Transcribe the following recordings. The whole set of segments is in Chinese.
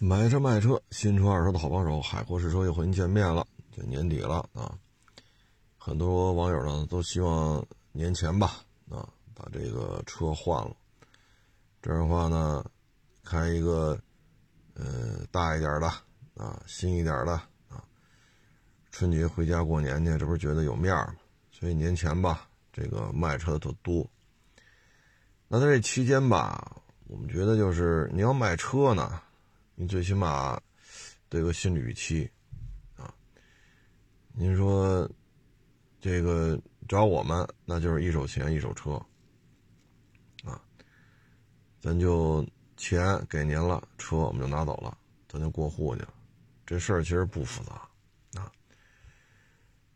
买车卖车，新车二手车的好帮手，海阔试车又和您见面了。这年底了啊，很多网友呢都希望年前吧啊把这个车换了，这样的话呢，开一个呃大一点的啊新一点的啊，春节回家过年去，这不是觉得有面吗？所以年前吧，这个卖车的特多。那在这期间吧，我们觉得就是你要卖车呢。你最起码得个心理预期啊！您说这个找我们，那就是一手钱一手车啊，咱就钱给您了，车我们就拿走了，咱就过户去了。这事儿其实不复杂啊。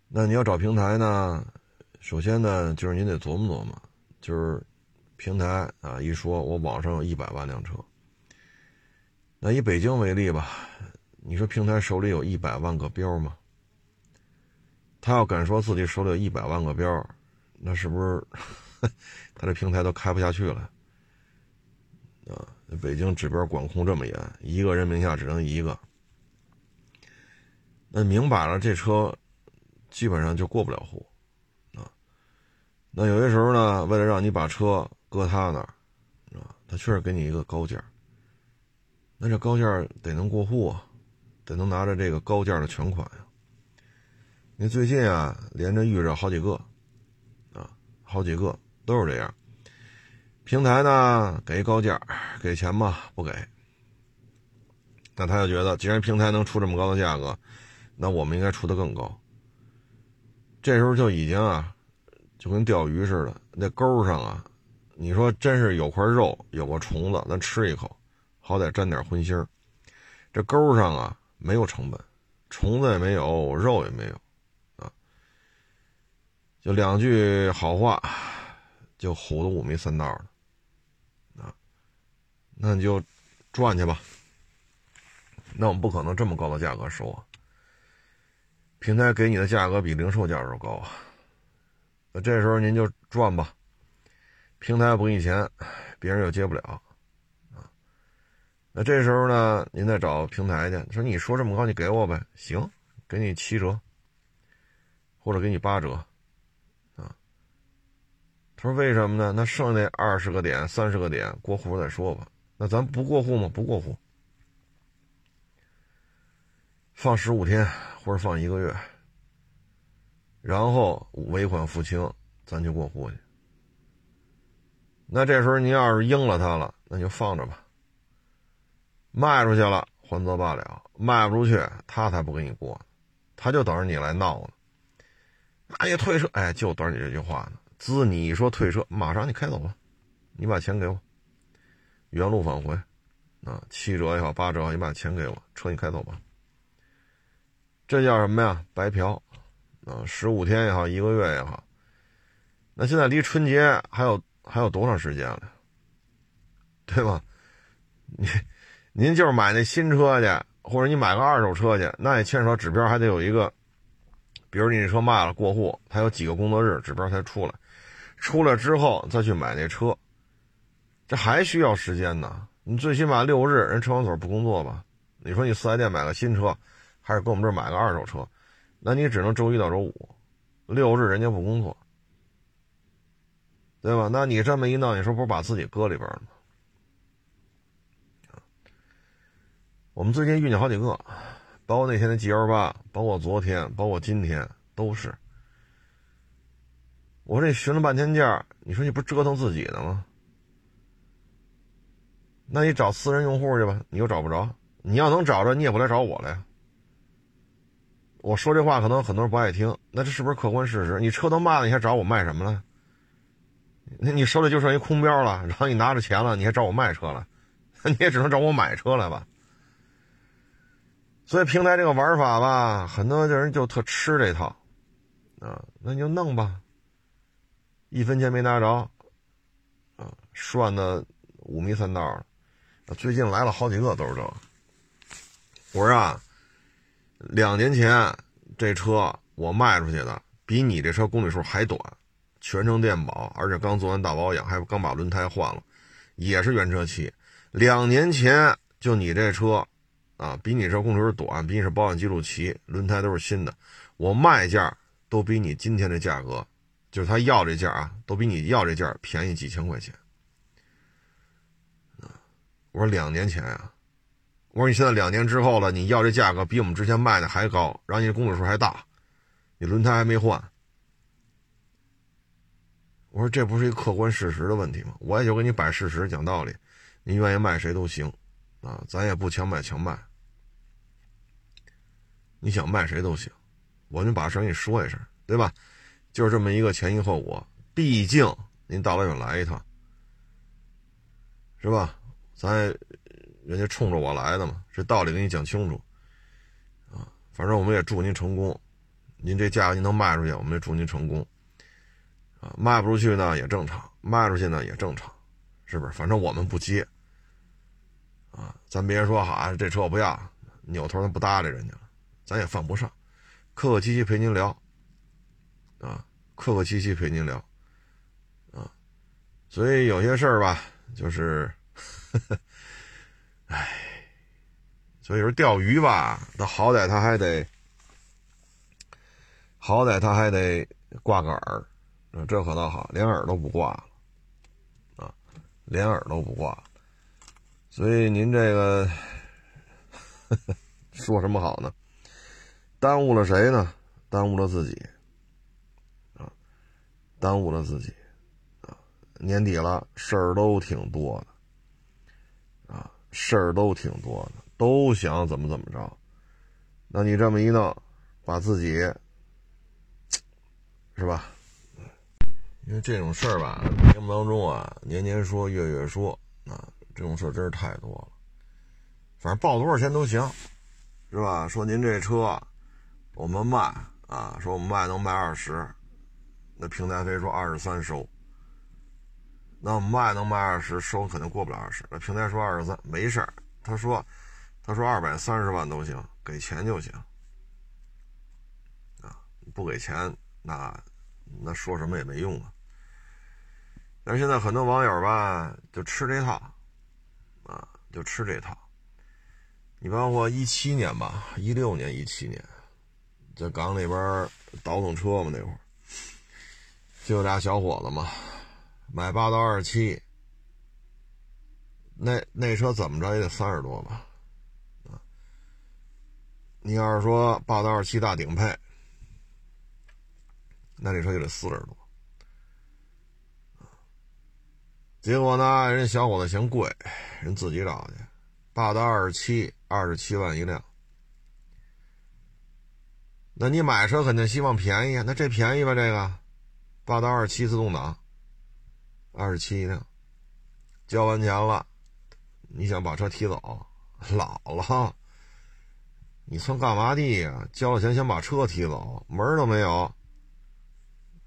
那你要找平台呢，首先呢，就是您得琢磨琢磨，就是平台啊，一说我网上有一百万辆车。那以北京为例吧，你说平台手里有一百万个标吗？他要敢说自己手里有一百万个标，那是不是 他这平台都开不下去了？啊，北京指标管控这么严，一个人名下只能一个，那明摆了这车基本上就过不了户啊。那有些时候呢，为了让你把车搁他那儿啊，他确实给你一个高价。那这高价得能过户啊，得能拿着这个高价的全款呀。你最近啊，连着遇着好几个，啊，好几个都是这样。平台呢给高价，给钱吧？不给。那他就觉得，既然平台能出这么高的价格，那我们应该出的更高。这时候就已经啊，就跟钓鱼似的，那钩上啊，你说真是有块肉，有个虫子，咱吃一口。好歹沾点荤腥儿，这钩上啊没有成本，虫子也没有，肉也没有，啊，就两句好话，就唬得五迷三道的，啊，那你就赚去吧。那我们不可能这么高的价格收啊，平台给你的价格比零售价都高啊，那这时候您就赚吧，平台不给你钱，别人又接不了。那这时候呢，您再找平台去，说你说这么高，你给我呗，行，给你七折，或者给你八折，啊。他说为什么呢？那剩下那二十个点、三十个点过户再说吧。那咱不过户吗？不过户，放十五天或者放一个月，然后尾款付清，咱就过户去。那这时候您要是应了他了，那就放着吧。卖出去了，还则罢了；卖不出去，他才不给你过，他就等着你来闹呢。那你退车，哎，就等你这句话呢。滋，你一说退车，马上你开走吧，你把钱给我，原路返回，啊，七折也好，八折也好，你把钱给我，车你开走吧。这叫什么呀？白嫖，啊，十五天也好，一个月也好。那现在离春节还有还有多长时间了？对吧？你。您就是买那新车去，或者你买个二手车去，那也牵扯指标，还得有一个，比如你这车卖了过户，它有几个工作日指标才出来，出来之后再去买那车，这还需要时间呢。你最起码六日人车管所不工作吧？你说你四 S 店买个新车，还是跟我们这儿买个二手车，那你只能周一到周五，六日人家不工作，对吧？那你这么一弄，你说不是把自己搁里边了吗？我们最近遇见好几个，包括那天的 G L 八，包括昨天，包括今天，都是。我说这寻了半天价，你说你不折腾自己呢吗？那你找私人用户去吧，你又找不着。你要能找着，你也不来找我了呀。我说这话可能很多人不爱听，那这是不是客观事实？你车都卖了，你还找我卖什么了？那你手里就剩一空标了，然后你拿着钱了，你还找我卖车了？你也只能找我买车来吧。所以平台这个玩法吧，很多的人就特吃这套，啊，那你就弄吧，一分钱没拿着，啊，涮的五迷三道的。最近来了好几个都是这。我说啊，两年前这车我卖出去的，比你这车公里数还短，全程电保，而且刚做完大保养，还刚把轮胎换了，也是原车漆。两年前就你这车。啊，比你这公里数短，比你这保养记录齐，轮胎都是新的，我卖价都比你今天的价格，就是他要这价啊，都比你要这价便宜几千块钱。我说两年前啊，我说你现在两年之后了，你要这价格比我们之前卖的还高，然后你公里数还大，你轮胎还没换。我说这不是一个客观事实的问题吗？我也就给你摆事实讲道理，你愿意卖谁都行，啊，咱也不强买强卖，你想卖谁都行，我就把事给你说一声，对吧？就是这么一个前因后果，毕竟您大老远来一趟，是吧？咱人家冲着我来的嘛，这道理给你讲清楚，啊，反正我们也祝您成功，您这价格您能卖出去，我们也祝您成功。啊，卖不出去呢也正常，卖出去呢也正常，是不是？反正我们不接。啊，咱别说哈，这车我不要，扭头咱不搭理人家，咱也犯不上，客客气气陪您聊。啊，客客气气陪您聊。啊，所以有些事儿吧，就是，唉，所以说钓鱼吧，那好歹他还得，好歹他还得挂个饵。这可倒好，连饵都不挂了，啊，连饵都不挂，所以您这个 说什么好呢？耽误了谁呢？耽误了自己，啊，耽误了自己，啊，年底了，事儿都挺多的，啊，事儿都挺多的，都想怎么怎么着，那你这么一弄，把自己，是吧？因为这种事儿吧，节目当中啊，年年说，月月说，啊，这种事儿真是太多了。反正报多少钱都行，是吧？说您这车，我们卖啊，说我们卖能卖二十，那平台非说二十三收。那我们卖能卖二十，收肯定过不了二十。那平台说二十三，没事。他说，他说二百三十万都行，给钱就行。啊，不给钱那。那说什么也没用啊！但是现在很多网友吧，就吃这套，啊，就吃这套。你包括一七年吧，一六年、一七年，在港里边倒腾车嘛，那会儿就俩小伙子嘛，买霸道二七，那那车怎么着也得三十多吧，啊，你要是说霸道二七大顶配。那这车就得四十多，结果呢，人小伙子嫌贵，人自己找去，霸道二十七，二十七万一辆。那你买车肯定希望便宜啊，那这便宜吧？这个霸道二十七自动挡，二十七一辆，交完钱了，你想把车提走，老了，你算干嘛的呀？交了钱想把车提走，门都没有。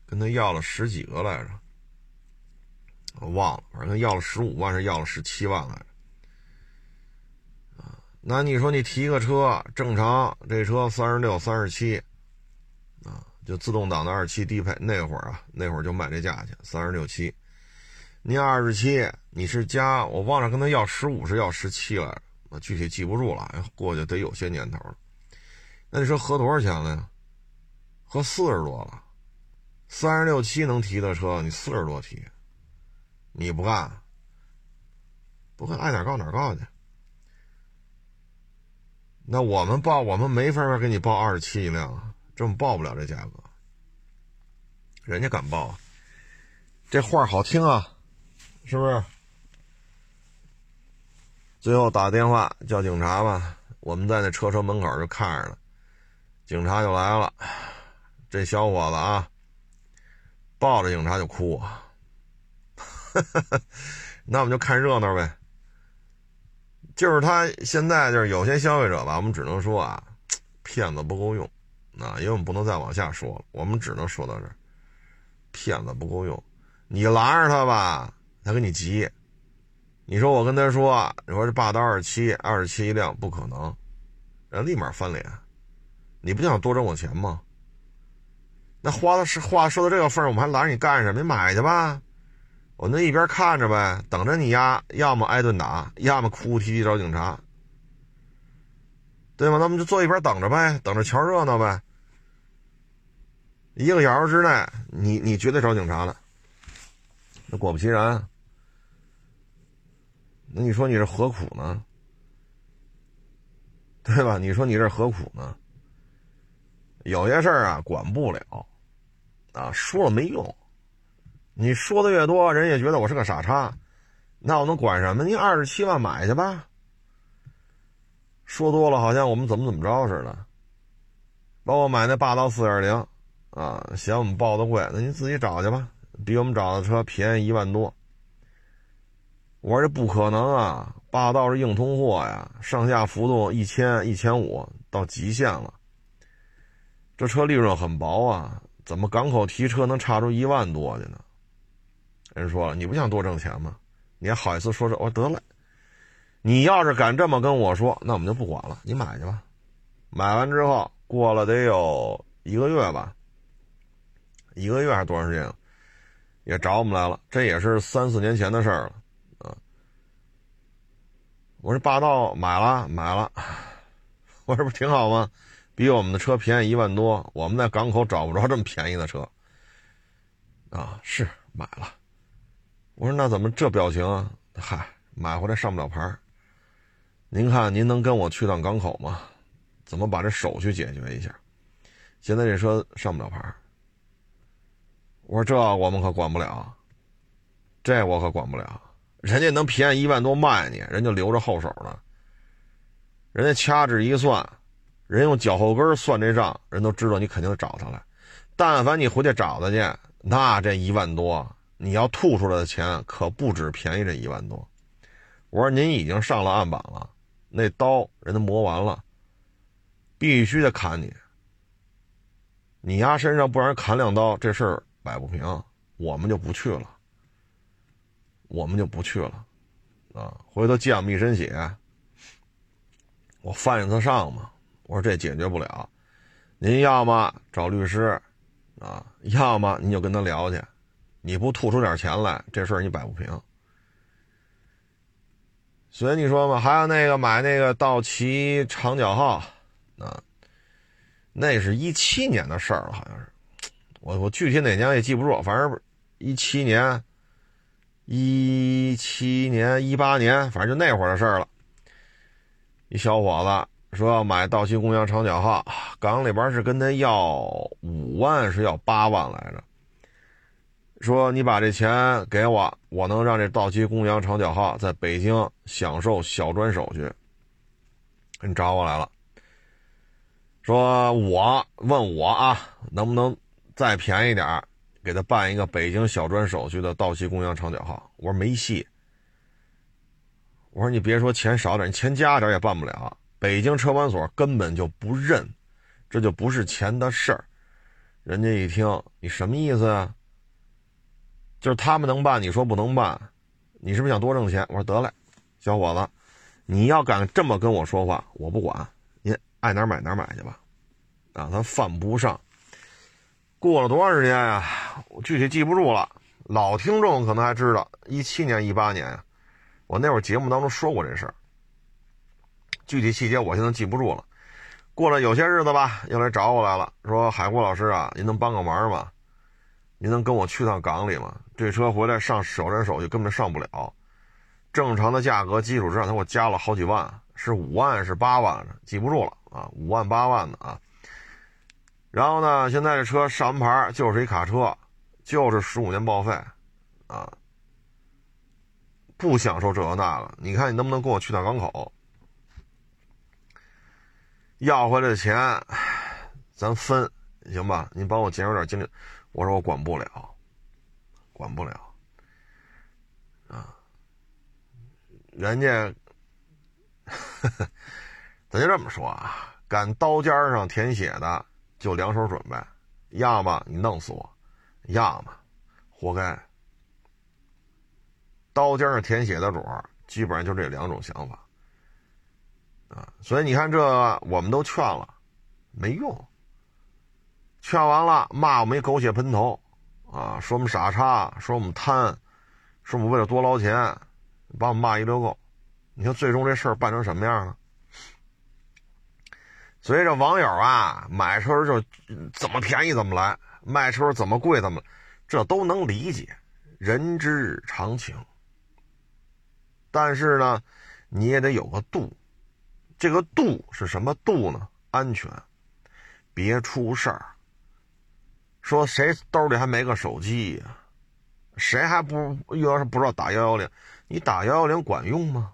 跟他要了十几个来着，我忘了，反正要了十五万是要了十七万来着。那你说你提个车，正常这车三十六、三十七，啊，就自动挡的二七低配，那会儿啊，那会儿就卖这价钱，三十六七。你二十七，你是加，我忘了跟他要十五是要十七了，我具体记不住了，过去得有些年头了。那你说合多少钱了呀？合四十多了。三十六七能提的车，你四十多提，你不干，不干爱哪告哪告去。那我们报，我们没法给你报二十七一辆，这么报不了这价格。人家敢报，这话好听啊，是不是？最后打电话叫警察吧，我们在那车车门口就看着了，警察就来了，这小伙子啊。抱着警察就哭，那我们就看热闹呗。就是他现在就是有些消费者吧，我们只能说啊，骗子不够用，啊，因为我们不能再往下说了，我们只能说到这儿。骗子不够用，你拦着他吧，他跟你急。你说我跟他说，你说这霸道二十七，二十七一辆不可能，人立马翻脸。你不想多挣我钱吗？那花的是话说到这个份儿，我们还拦着你干什么？你买去吧，我那一边看着呗，等着你丫，要么挨顿打，要么哭哭啼啼找警察。对吗？那么就坐一边等着呗，等着瞧热闹呗。一个小时之内，你你绝对找警察了。那果不其然，那你说你这何苦呢？对吧？你说你这何苦呢？有些事儿啊，管不了，啊，说了没用。你说的越多，人也觉得我是个傻叉，那我能管什么？你二十七万买去吧。说多了，好像我们怎么怎么着似的。包括买那霸道四点零。啊，嫌我们报的贵，那你自己找去吧，比我们找的车便宜一万多。我说这不可能啊，霸道是硬通货呀，上下浮动一千、一千五到极限了。这车利润很薄啊，怎么港口提车能差出一万多去呢？人说了，你不想多挣钱吗？你还好意思说这？我说得了，你要是敢这么跟我说，那我们就不管了，你买去吧。买完之后，过了得有一个月吧。一个月还是多长时间？也找我们来了，这也是三四年前的事儿了，啊！我说霸道买了买了，我这不挺好吗？比我们的车便宜一万多，我们在港口找不着这么便宜的车，啊，是买了。我说那怎么这表情啊？嗨，买回来上不了牌您看您能跟我去趟港口吗？怎么把这手续解决一下？现在这车上不了牌我说这我们可管不了，这我可管不了。人家能便宜一万多卖你，人就留着后手呢。人家掐指一算，人用脚后跟算这账，人都知道你肯定找他来。但凡你回去找他去，那这一万多，你要吐出来的钱可不止便宜这一万多。我说您已经上了案板了，那刀人家磨完了，必须得砍你。你丫身上不让人砍两刀，这事儿。摆不平，我们就不去了。我们就不去了，啊！回头溅我们一身血，我犯一次上嘛。我说这解决不了，您要么找律师，啊，要么你就跟他聊去。你不吐出点钱来，这事儿你摆不平。所以你说嘛，还有那个买那个道奇长角号，啊，那是一七年的事儿了，好像是。我我具体哪年也记不住，反正一七年、一七年、一八年，反正就那会儿的事儿了。一小伙子说要买道奇公羊长角号，港里边是跟他要五万，是要八万来着。说你把这钱给我，我能让这道奇公羊长角号在北京享受小专手续。你找我来了，说我问我啊，能不能？再便宜点给他办一个北京小专手续的道奇公羊长角号。我说没戏。我说你别说钱少点，你钱加点也办不了。北京车管所根本就不认，这就不是钱的事儿。人家一听，你什么意思啊？就是他们能办，你说不能办，你是不是想多挣钱？我说得嘞，小伙子，你要敢这么跟我说话，我不管，您爱哪买哪买去吧。啊，他犯不上。过了多长时间呀？我具体记不住了。老听众可能还知道，一七年、一八年，我那会儿节目当中说过这事儿。具体细节我现在记不住了。过了有些日子吧，又来找我来了，说：“海国老师啊，您能帮个忙吗？您能跟我去趟港里吗？这车回来上首专手续根本上不了，正常的价格基础之上，他给我加了好几万，是五万是八万，记不住了啊，五万八万的啊。”然后呢？现在这车上完牌就是一卡车，就是十五年报废，啊，不享受这个那个。你看你能不能跟我去趟港口，要回来的钱，咱分，行吧？你帮我减少点精力。我说我管不了，管不了，啊，人家，咱就这么说啊，敢刀尖上舔血的。就两手准备，要么你弄死我，要么活该。刀尖上舔血的主儿，基本上就这两种想法啊。所以你看，这我们都劝了，没用。劝完了，骂我们一狗血喷头啊，说我们傻叉，说我们贪，说我们为了多捞钱，把我们骂一溜够。你看最终这事儿办成什么样了？所以这网友啊，买车就怎么便宜怎么来，卖车怎么贵怎么，这都能理解，人之常情。但是呢，你也得有个度，这个度是什么度呢？安全，别出事儿。说谁兜里还没个手机呀？谁还不要是不知道打幺幺零？你打幺幺零管用吗？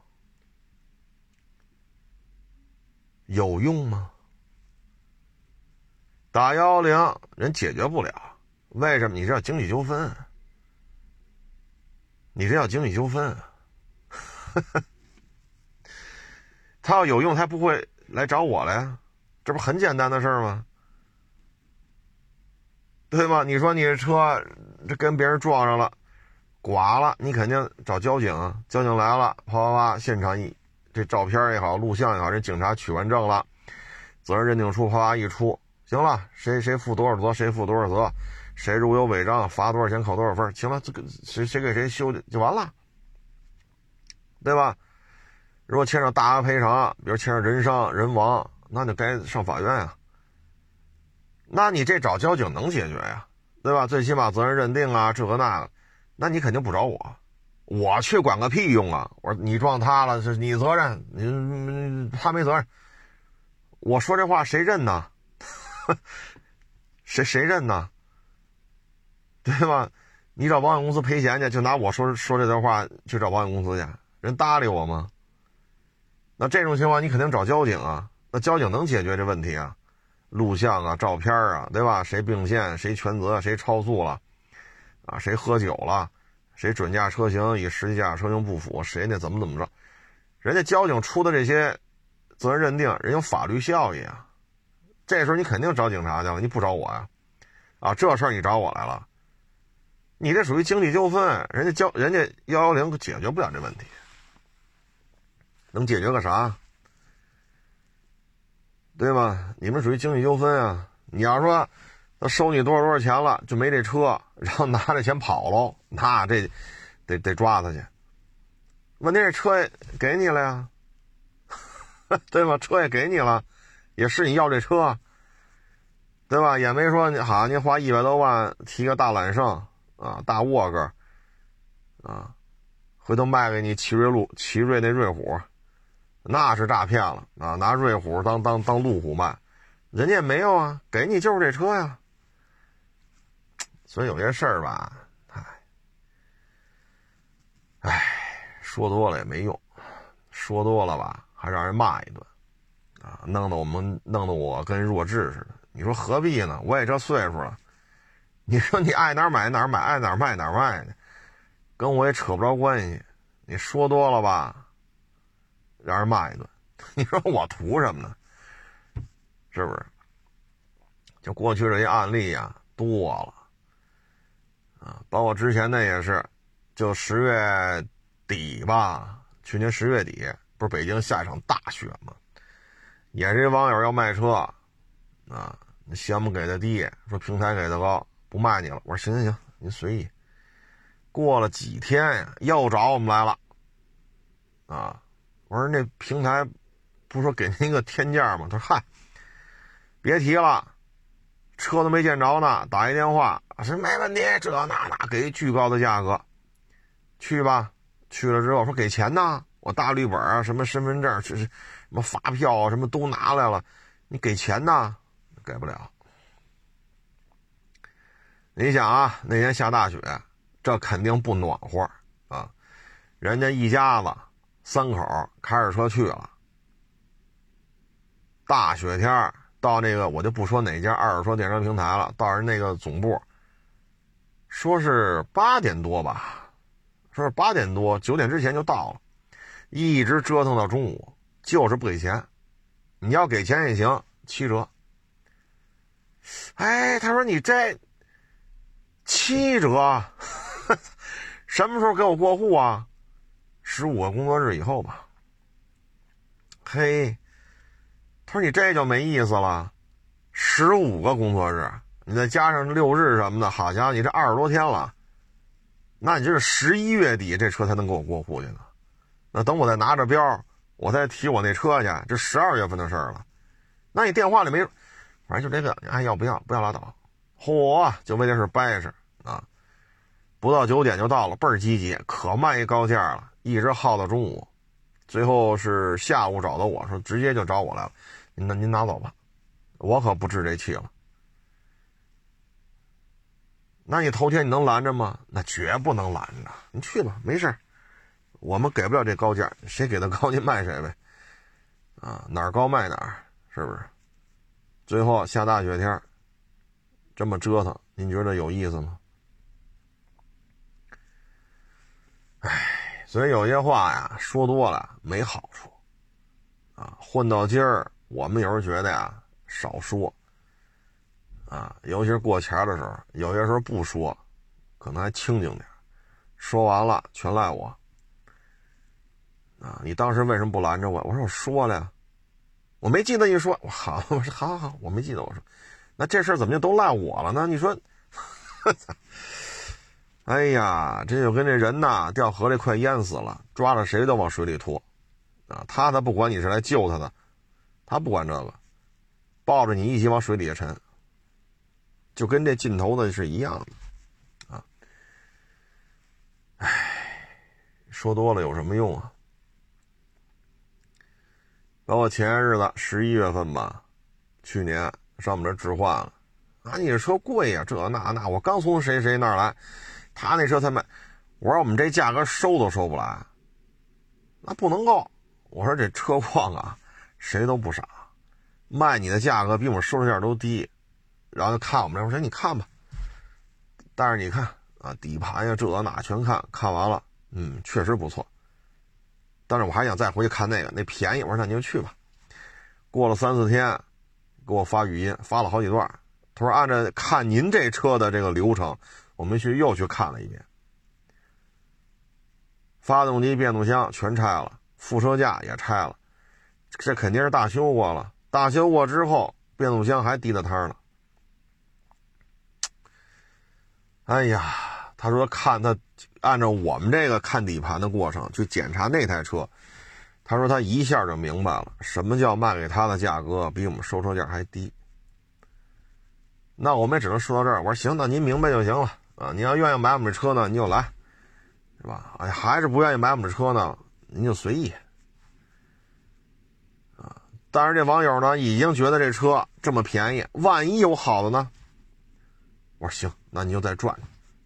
有用吗？打幺幺零人解决不了，为什么？你这叫经济纠纷，你这叫经济纠纷。他要有用，他不会来找我了呀，这不很简单的事儿吗？对吗？你说你这车这跟别人撞上了，剐了，你肯定找交警，交警来了，啪啪啪，现场一这照片也好，录像也好，人警察取完证了，责任认定书啪啪一出，行了，谁谁负多少责，谁负多少责，谁如有违章，罚多少钱，扣多少分，行了，这个谁谁给谁修的就完了，对吧？如果牵扯大额赔偿，比如牵扯人伤、人亡，那就该上法院啊。那你这找交警能解决呀，对吧？最起码责任认定啊，这个那个，那你肯定不找我，我去管个屁用啊！我说你撞他了，是你责任，你他没责任。我说这话谁认呢？谁谁认呢？对吧？你找保险公司赔钱去，就拿我说说这段话去找保险公司去，人搭理我吗？那这种情况你肯定找交警啊，那交警能解决这问题啊？录像啊，照片啊，对吧？谁并线，谁全责，谁超速了，啊，谁喝酒了，谁准驾车型与实际驾驶车型不符，谁那怎么怎么着？人家交警出的这些责任认定，人有法律效益啊。这时候你肯定找警察去了，你不找我呀？啊，这事儿你找我来了，你这属于经济纠纷，人家交人家幺幺零解决不了这问题，能解决个啥？对吧？你们属于经济纠纷啊！你要说他收你多少多少钱了，就没这车，然后拿着钱跑喽，那这得得抓他去。问题这车给你了呀，对吧？车也给你了，也是你要这车，对吧？也没说你好像，你花一百多万提个大揽胜啊，大沃格啊，回头卖给你奇瑞路奇瑞那瑞虎。那是诈骗了啊！拿瑞虎当当当路虎卖，人家也没有啊，给你就是这车呀。所以有些事儿吧，唉，唉，说多了也没用，说多了吧还让人骂一顿，啊，弄得我们弄得我跟弱智似的。你说何必呢？我也这岁数了，你说你爱哪儿买哪儿买，爱哪儿卖哪儿卖的，跟我也扯不着关系。你说多了吧？让人骂一顿，你说我图什么呢？是不是？就过去这些案例呀，多了啊，包括之前那也是，就十月底吧，去年十月底不是北京下一场大雪吗？也是网友要卖车啊，项目给的低，说平台给的高，不卖你了。我说行行行，您随意。过了几天呀，又找我们来了啊。我说那平台不说给您一个天价吗？他说嗨，别提了，车都没见着呢，打一电话是没问题，这那那给巨高的价格，去吧。去了之后说给钱呢，我大绿本啊，什么身份证，是什么发票啊，什么都拿来了，你给钱呢？给不了。你想啊，那天下大雪，这肯定不暖和啊，人家一家子。三口开着车去了，大雪天到那个我就不说哪家二手车电商平台了，到人那个总部，说是八点多吧，说是八点多九点之前就到了，一直折腾到中午，就是不给钱，你要给钱也行，七折。哎，他说你这七折，什么时候给我过户啊？十五个工作日以后吧。嘿，他说你这就没意思了，十五个工作日，你再加上六日什么的，好家伙，你这二十多天了，那你就是十一月底这车才能给我过户去呢。那等我再拿着标，我再提我那车去，这十二月份的事儿了。那你电话里没，反正就这个，你爱要不要？不要拉倒。嚯，就为这事掰扯啊！不到九点就到了，倍儿积极，可卖一高价了，一直耗到中午，最后是下午找到我说，直接就找我来了。那您拿走吧，我可不置这气了。那你头天你能拦着吗？那绝不能拦着，你去吧，没事我们给不了这高价，谁给的高您卖谁呗。啊，哪儿高卖哪儿，是不是？最后下大雪天。这么折腾，您觉得有意思吗？哎，所以有些话呀，说多了没好处，啊，混到今儿，我们有时候觉得呀，少说，啊，尤其是过钱的时候，有些时候不说，可能还清静点，说完了全赖我，啊，你当时为什么不拦着我？我说我说了，呀，我没记得你说，我好，我说好好好，我没记得我说。那这事儿怎么就都赖我了呢？你说，哎呀，这就跟这人呐掉河里快淹死了，抓着谁都往水里拖，啊，他他不管你是来救他的，他不管这个，抱着你一起往水底下沉，就跟这劲头子是一样的，啊，哎，说多了有什么用啊？包括前些日子十一月份吧，去年。上我们这置换了，啊，你这车贵呀，这那那，我刚从谁谁那儿来，他那车才卖，我说我们这价格收都收不来，那不能够，我说这车况啊，谁都不傻，卖你的价格比我们收的价都低，然后就看我们这，我说你看吧，但是你看啊，底盘呀，这那全看看完了，嗯，确实不错，但是我还想再回去看那个，那便宜，我说那你就去吧，过了三四天。给我发语音，发了好几段。他说：“按照看您这车的这个流程，我们去又去看了一遍，发动机、变速箱全拆了，副车架也拆了，这肯定是大修过了。大修过之后，变速箱还滴了汤了。哎呀，他说看他按照我们这个看底盘的过程去检查那台车。”他说他一下就明白了，什么叫卖给他的价格比我们收车价还低。那我们也只能说到这儿。我说行，那您明白就行了啊。你要愿意买我们车呢，你就来，是吧？哎，还是不愿意买我们车呢，您就随意。啊，但是这网友呢，已经觉得这车这么便宜，万一有好的呢？我说行，那你就再转，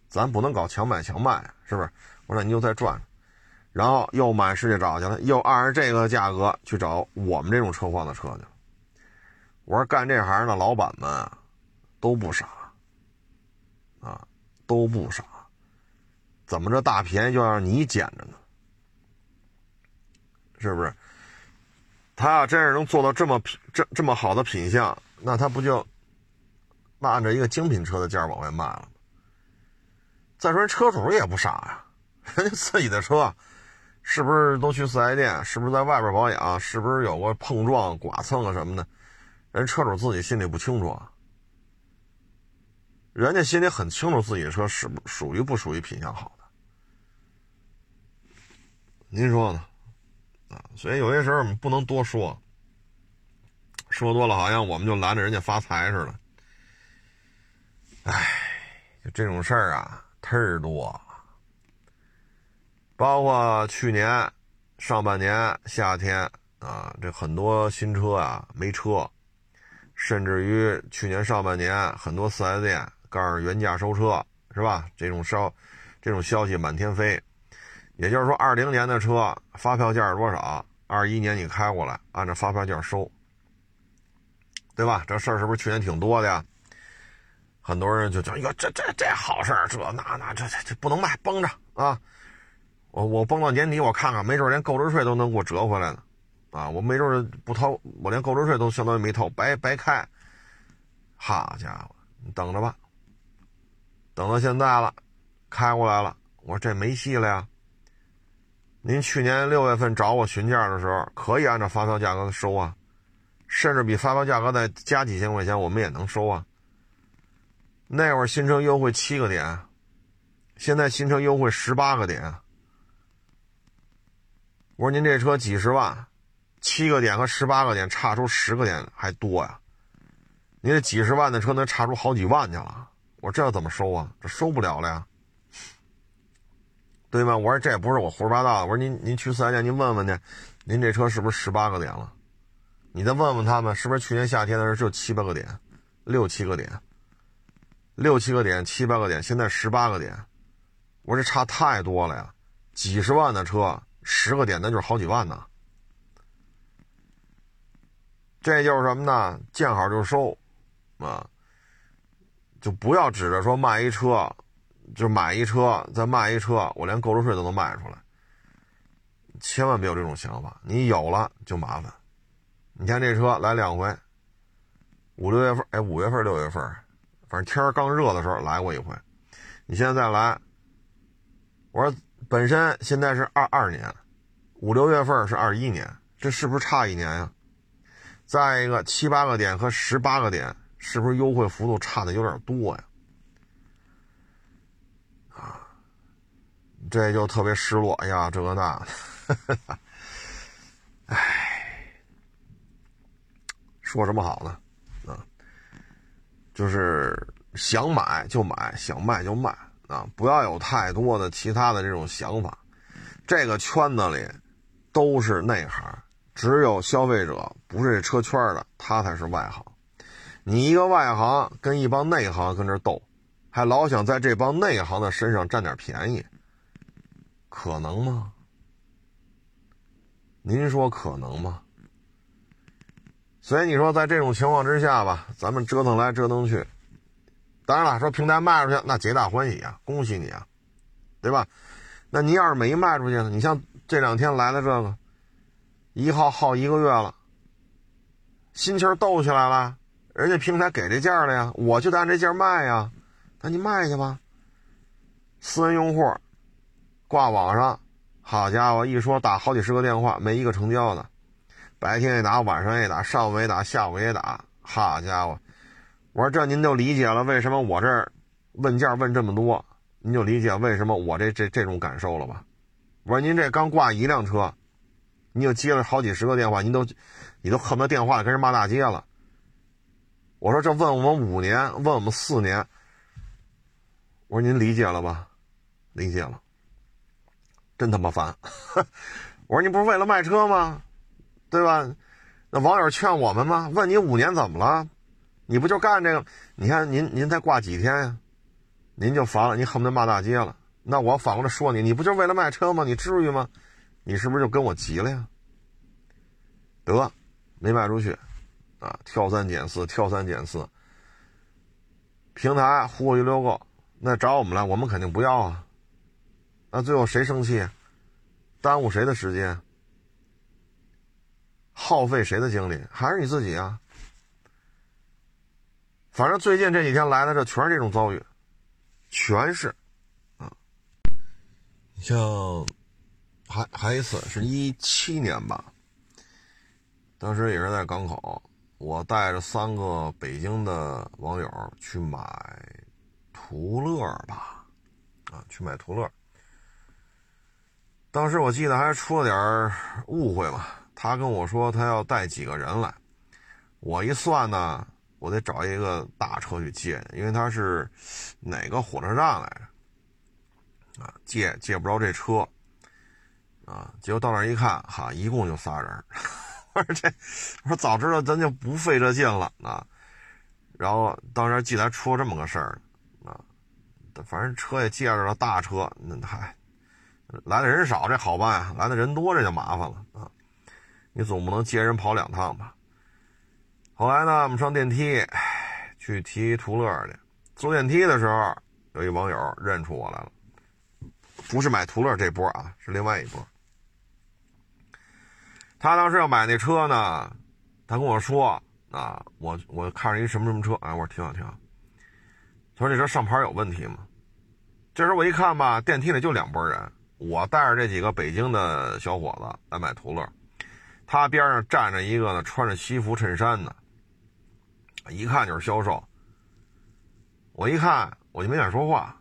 咱不能搞强买强卖，是不是？我说你就再转。然后又满世界找去了，又按着这个价格去找我们这种车况的车去了。我说干这行的老板们都不傻，都不傻。怎么着大便宜就让你捡着呢？是不是？他要真是能做到这么品这这么好的品相，那他不就按着一个精品车的价往外卖了吗？再说人车主也不傻呀，人家自己的车。是不是都去四 S 店？是不是在外边保养？是不是有过碰撞、剐蹭啊什么的？人车主自己心里不清楚啊。人家心里很清楚自己的车是不属于不属于品相好的。您说呢？啊，所以有些时候我们不能多说，说多了好像我们就拦着人家发财似的。哎，这种事儿啊，忒多。包括去年上半年夏天啊，这很多新车啊没车，甚至于去年上半年很多四 S 店告诉原价收车，是吧？这种消这种消息满天飞。也就是说，二零年的车发票价是多少？二一年你开过来，按照发票价收，对吧？这事儿是不是去年挺多的呀？很多人就讲，哟，这这这好事儿，这那那这这这不能卖，绷着啊！我我绷到年底，我看看，没准连购置税都能给我折回来呢，啊，我没准不掏，我连购置税都相当于没掏，白白开。好家伙，你等着吧，等到现在了，开过来了，我说这没戏了呀。您去年六月份找我询价的时候，可以按照发票价格收啊，甚至比发票价格再加几千块钱，我们也能收啊。那会儿新车优惠七个点，现在新车优惠十八个点。我说您这车几十万，七个点和十八个点差出十个点还多呀！您这几十万的车能差出好几万去了，我这要怎么收啊？这收不了了呀，对吗？我说这也不是我胡说八道，我说您您去四 S 店您问问去，您这车是不是十八个点了？你再问问他们，是不是去年夏天的时候就七八个点，六七个点，六七个点，七八个点，现在十八个点，我说这差太多了呀！几十万的车，十个点那就是好几万呢。这就是什么呢？见好就收，啊，就不要指着说卖一车，就买一车再卖一车，我连购置税都能卖出来。千万别有这种想法，你有了就麻烦。你看这车来两回，五六月份，哎，五月份、六月份，反正天刚热的时候来过一回。你现在再来，我说本身现在是二二年，五六月份是二一年，这是不是差一年呀？再一个七八个点和十八个点，是不是优惠幅度差的有点多呀？啊，这就特别失落。哎呀，这个那，哎。说什么好呢？啊，就是想买就买，想卖就卖啊！不要有太多的其他的这种想法。这个圈子里都是内行，只有消费者不是这车圈的，他才是外行。你一个外行跟一帮内行跟这斗，还老想在这帮内行的身上占点便宜，可能吗？您说可能吗？所以你说，在这种情况之下吧，咱们折腾来折腾去，当然了，说平台卖出去，那皆大欢喜啊，恭喜你啊，对吧？那你要是没卖出去呢？你像这两天来的这个，一号耗一个月了，心气儿斗起来了，人家平台给这价了呀，我就得按这价卖呀，那你卖去吧。私人用户挂网上，好家伙，一说打好几十个电话，没一个成交的。白天也打，晚上也打，上午也打，下午也打。好家伙！我说这您就理解了，为什么我这儿问价问这么多，您就理解为什么我这这这种感受了吧？我说您这刚挂一辆车，你就接了好几十个电话，您都你都恨不得电话跟人骂大街了。我说这问我们五年，问我们四年，我说您理解了吧？理解了，真他妈烦！我说你不是为了卖车吗？对吧？那网友劝我们吗？问你五年怎么了？你不就干这个？你看您您才挂几天呀？您就烦了，您恨不得骂大街了。那我反过来说你，你不就为了卖车吗？你至于吗？你是不是就跟我急了呀？得，没卖出去，啊，挑三拣四，挑三拣四。平台忽悠一溜够，那找我们来，我们肯定不要啊。那最后谁生气？耽误谁的时间？耗费谁的精力？还是你自己啊？反正最近这几天来的这全是这种遭遇，全是啊。你像还还一次是一七年吧，当时也是在港口，我带着三个北京的网友去买途乐吧，啊，去买途乐。当时我记得还出了点误会嘛。他跟我说他要带几个人来，我一算呢，我得找一个大车去接，因为他是哪个火车站来着？啊，借借不着这车，啊，结果到那一看，哈，一共就仨人。我说这，我说早知道咱就不费这劲了啊。然后当时记得还出了这么个事儿，啊，反正车也借着了，大车那嗨，来的人少这好办呀，来的人多这就麻烦了啊。你总不能接人跑两趟吧？后来呢，我们上电梯去提途乐去。坐电梯的时候，有一网友认出我来了，不是买途乐这波啊，是另外一波。他当时要买那车呢，他跟我说啊，我我看着一什么什么车，哎，我说挺好挺好。他说这车上牌有问题吗？这时候我一看吧，电梯里就两拨人，我带着这几个北京的小伙子来买途乐。他边上站着一个呢，穿着西服衬衫的，一看就是销售。我一看，我就没敢说话，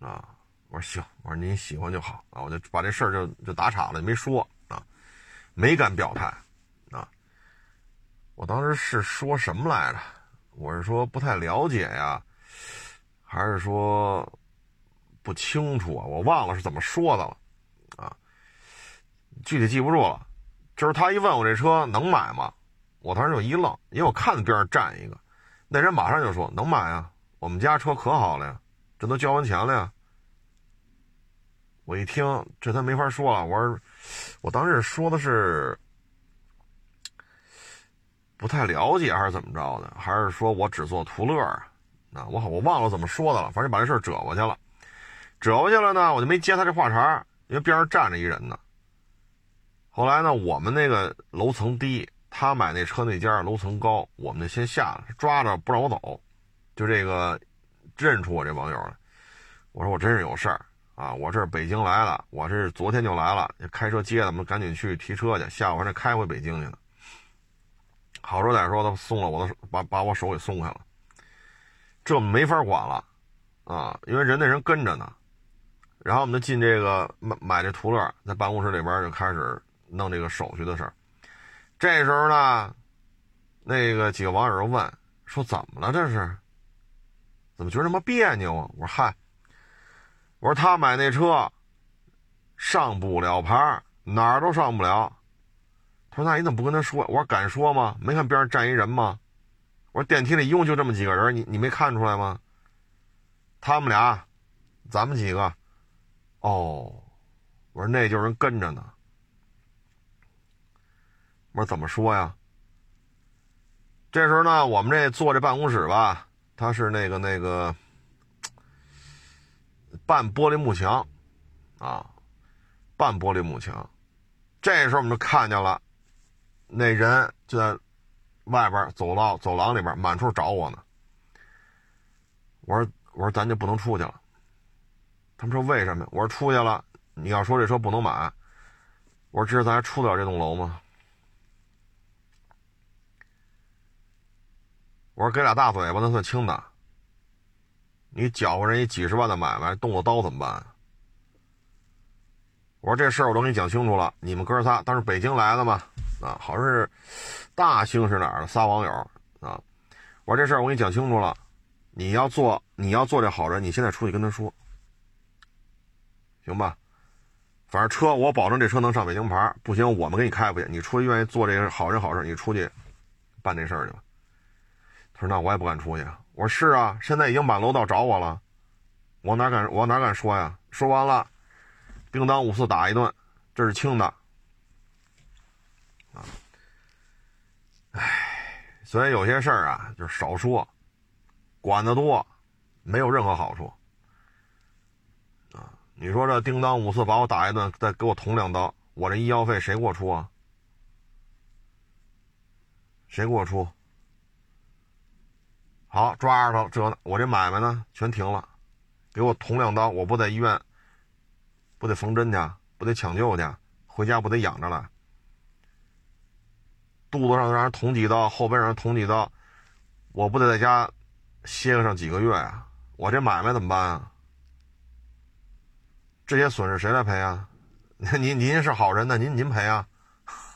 啊，我说行，我说您喜欢就好啊，我就把这事儿就就打岔了，没说。没敢表态啊。我当时是说什么来着？我是说不太了解呀，还是说不清楚啊？我忘了是怎么说的了啊，具体记不住了。就是他一问我这车能买吗？我当时就一愣，因为我看边上站一个，那人马上就说能买啊，我们家车可好了呀，这都交完钱了呀。我一听，这他没法说了。我说，我当时说的是不太了解，还是怎么着的？还是说我只做图乐啊？我好，我忘了怎么说的了。反正把这事儿折过去了，折过去了呢，我就没接他这话茬，因为边上站着一人呢。后来呢，我们那个楼层低，他买那车那家楼层高，我们就先下了，抓着不让我走，就这个认出我这网友了。我说我真是有事儿。啊，我这是北京来了，我这是昨天就来了，开车接他们，赶紧去提车去，下午还得开回北京去呢。好说歹说，他松了我的，把把我手给松开了，这没法管了啊，因为人那人跟着呢。然后我们就进这个买买这途乐，在办公室里边就开始弄这个手续的事儿。这时候呢，那个几个网友就问说：“怎么了？这是？怎么觉得这么别扭啊？”我说：“嗨。”我说他买那车上不了牌，哪儿都上不了。他说：“那你怎么不跟他说？”我说：“敢说吗？没看边上站一人吗？”我说：“电梯里一共就这么几个人，你你没看出来吗？”他们俩，咱们几个。哦，我说那就是人跟着呢。我说怎么说呀？这时候呢，我们这坐这办公室吧，他是那个那个。半玻璃幕墙，啊，半玻璃幕墙。这时候我们就看见了，那人就在外边走道走廊里边满处找我呢。我说我说咱就不能出去了。他们说为什么？我说出去了，你要说这车不能买。我说这咱还出得了这栋楼吗？我说给俩大嘴巴那算轻的。你搅和人一几十万的买卖，动了刀怎么办？我说这事儿我都给你讲清楚了。你们哥仨当时北京来的嘛，啊，好像是大兴是哪儿的仨网友啊。我说这事儿我给你讲清楚了，你要做你要做这好人，你现在出去跟他说，行吧？反正车我保证这车能上北京牌，不行我们给你开回去。你出去愿意做这个好人好事，你出去办这事儿去吧。他说那我也不敢出去啊。我是啊，现在已经满楼道找我了，我哪敢我哪敢说呀？说完了，叮当五四打一顿，这是轻的，啊，唉，所以有些事儿啊，就是少说，管得多，没有任何好处，啊，你说这叮当五四把我打一顿，再给我捅两刀，我这医药费谁给我出啊？谁给我出？好，抓着他了，这我这买卖呢全停了，给我捅两刀，我不在医院，不得缝针去，不得抢救去，回家不得养着了。肚子上让人捅几刀，后背上捅几刀，我不得在家歇上几个月呀？我这买卖怎么办啊？这些损失谁来赔啊？您您是好人，那您您赔啊？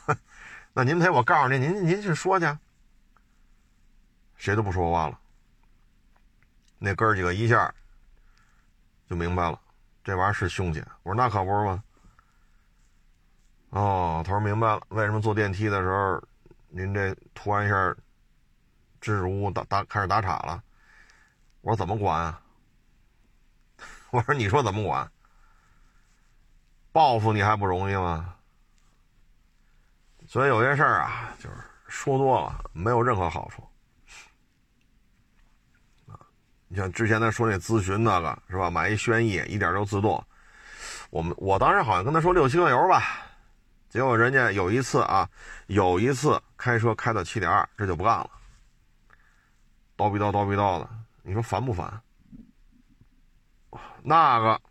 那您赔，我告诉您，您您去说去，谁都不说话了。那哥几个一下就明白了，这玩意儿是凶险。我说那可不是吗？哦，他说明白了，为什么坐电梯的时候，您这突然一下支支吾吾打打开始打岔了？我说怎么管啊？我说你说怎么管？报复你还不容易吗？所以有些事儿啊，就是说多了没有任何好处。你像之前他说那咨询那个是吧？买一轩逸一点就自动，我们我当时好像跟他说六七个油吧，结果人家有一次啊，有一次开车开到七点二，这就不干了，叨逼叨叨逼叨的，你说烦不烦？那个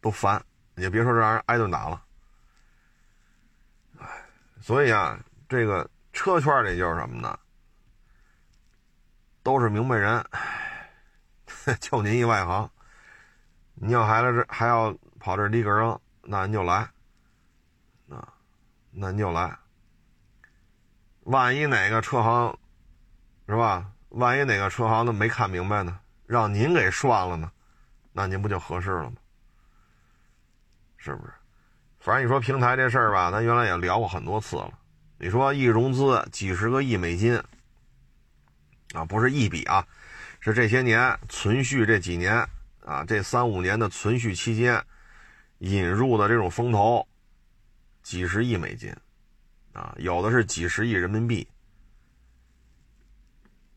都烦，也别说让人挨顿打了。所以啊，这个车圈里就是什么呢？都是明白人，就您一外行。你要还来这还要跑这立个扔，那您就来，啊，那您就来。万一哪个车行，是吧？万一哪个车行的没看明白呢，让您给涮了呢，那您不就合适了吗？是不是？反正你说平台这事儿吧，咱原来也聊过很多次了。你说一融资几十个亿美金，啊，不是一笔啊，是这些年存续这几年啊，这三五年的存续期间引入的这种风投，几十亿美金，啊，有的是几十亿人民币，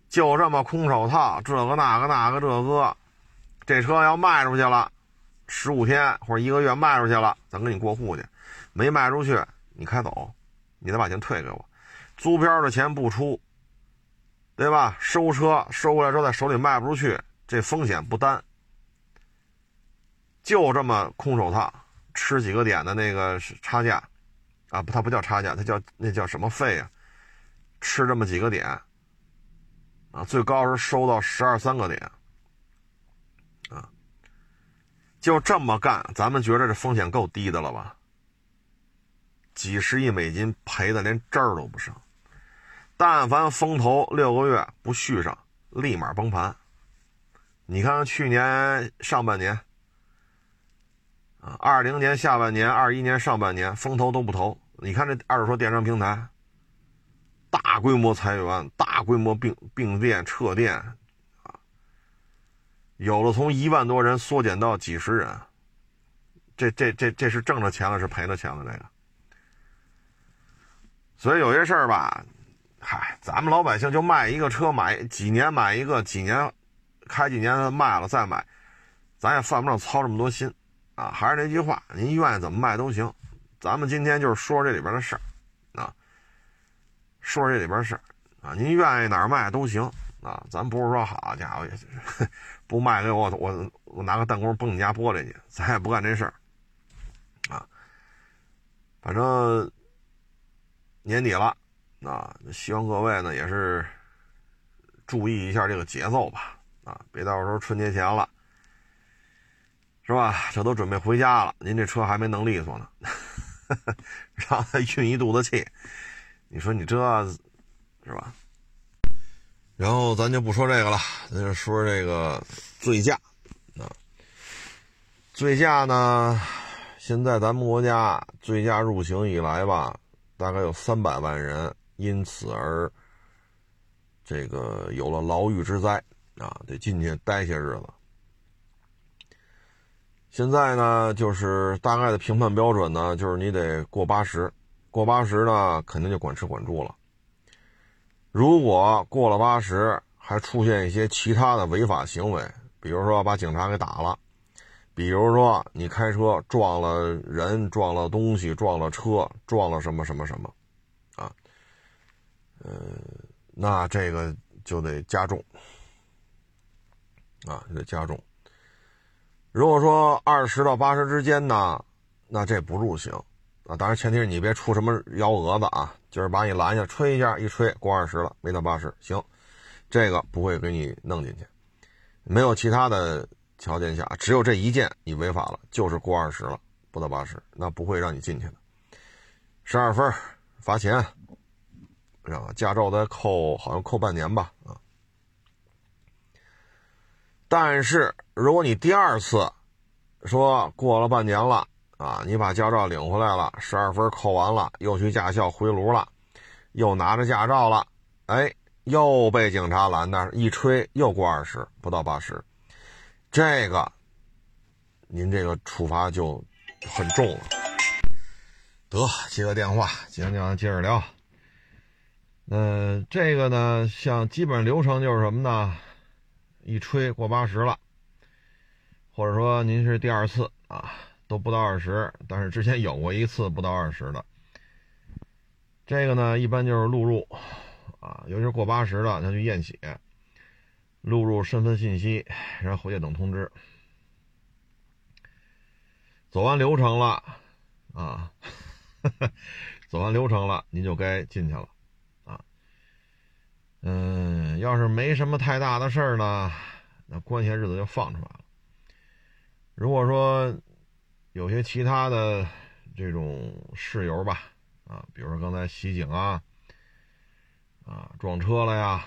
就这么空手套，这个那个那个这个，这车要卖出去了。十五天或者一个月卖出去了，咱给你过户去；没卖出去，你开走，你再把钱退给我。租票的钱不出，对吧？收车收过来之后在手里卖不出去，这风险不担。就这么空手套，吃几个点的那个差价，啊，它不叫差价，它叫那叫什么费啊？吃这么几个点，啊，最高是收到十二三个点。啊就这么干，咱们觉得这风险够低的了吧？几十亿美金赔的连渣儿都不剩，但凡风投六个月不续上，立马崩盘。你看看去年上半年，啊，二零年下半年、二一年上半年，风投都不投。你看这二手车电商平台，大规模裁员，大规模并并店撤店。有了从一万多人缩减到几十人，这这这这是挣着钱了是赔了钱了？这个，所以有些事儿吧，嗨，咱们老百姓就卖一个车，买几年买一个，几年开几年卖了再买，咱也犯不上操这么多心啊。还是那句话，您愿意怎么卖都行。咱们今天就是说这里边的事儿啊，说这里边事儿啊，您愿意哪儿卖都行。啊，咱不是说好家伙，不卖给我，我我拿个弹弓崩你家玻璃去，咱也不干这事儿。啊，反正年底了，啊，希望各位呢也是注意一下这个节奏吧，啊，别到时候春节前了，是吧？这都准备回家了，您这车还没弄利索呢，让他运一肚子气，你说你这是吧？然后咱就不说这个了，咱就说这个醉驾啊。醉驾呢，现在咱们国家醉驾入刑以来吧，大概有三百万人因此而这个有了牢狱之灾啊，得进去待些日子。现在呢，就是大概的评判标准呢，就是你得过八十，过八十呢，肯定就管吃管住了。如果过了八十，还出现一些其他的违法行为，比如说把警察给打了，比如说你开车撞了人、撞了东西、撞了车、撞了什么什么什么，嗯，那这个就得加重，啊，就得加重。如果说二十到八十之间呢，那这不入刑。啊，当然前提是你别出什么幺蛾子啊！就是把你拦下，吹一下，一吹过二十了，没到八十，行，这个不会给你弄进去。没有其他的条件下，只有这一件你违法了，就是过二十了，不到八十，那不会让你进去的。十二分，罚钱，然后驾照再扣，好像扣半年吧，啊。但是如果你第二次说过了半年了。啊，你把驾照领回来了，十二分扣完了，又去驾校回炉了，又拿着驾照了，哎，又被警察拦那一吹，又过二十，不到八十，这个，您这个处罚就很重了。得接个电话，接完电话接着聊。嗯，这个呢，像基本流程就是什么呢？一吹过八十了，或者说您是第二次啊。都不到二十，但是之前有过一次不到二十的。这个呢，一般就是录入，啊，尤其是过八十的，他去验血，录入身份信息，然后回去等通知。走完流程了，啊，走完流程了，您就该进去了，嗯，要是没什么太大的事儿呢，那关些日子就放出来了。如果说，有些其他的这种事由吧，啊，比如说刚才袭警啊，啊撞车了呀，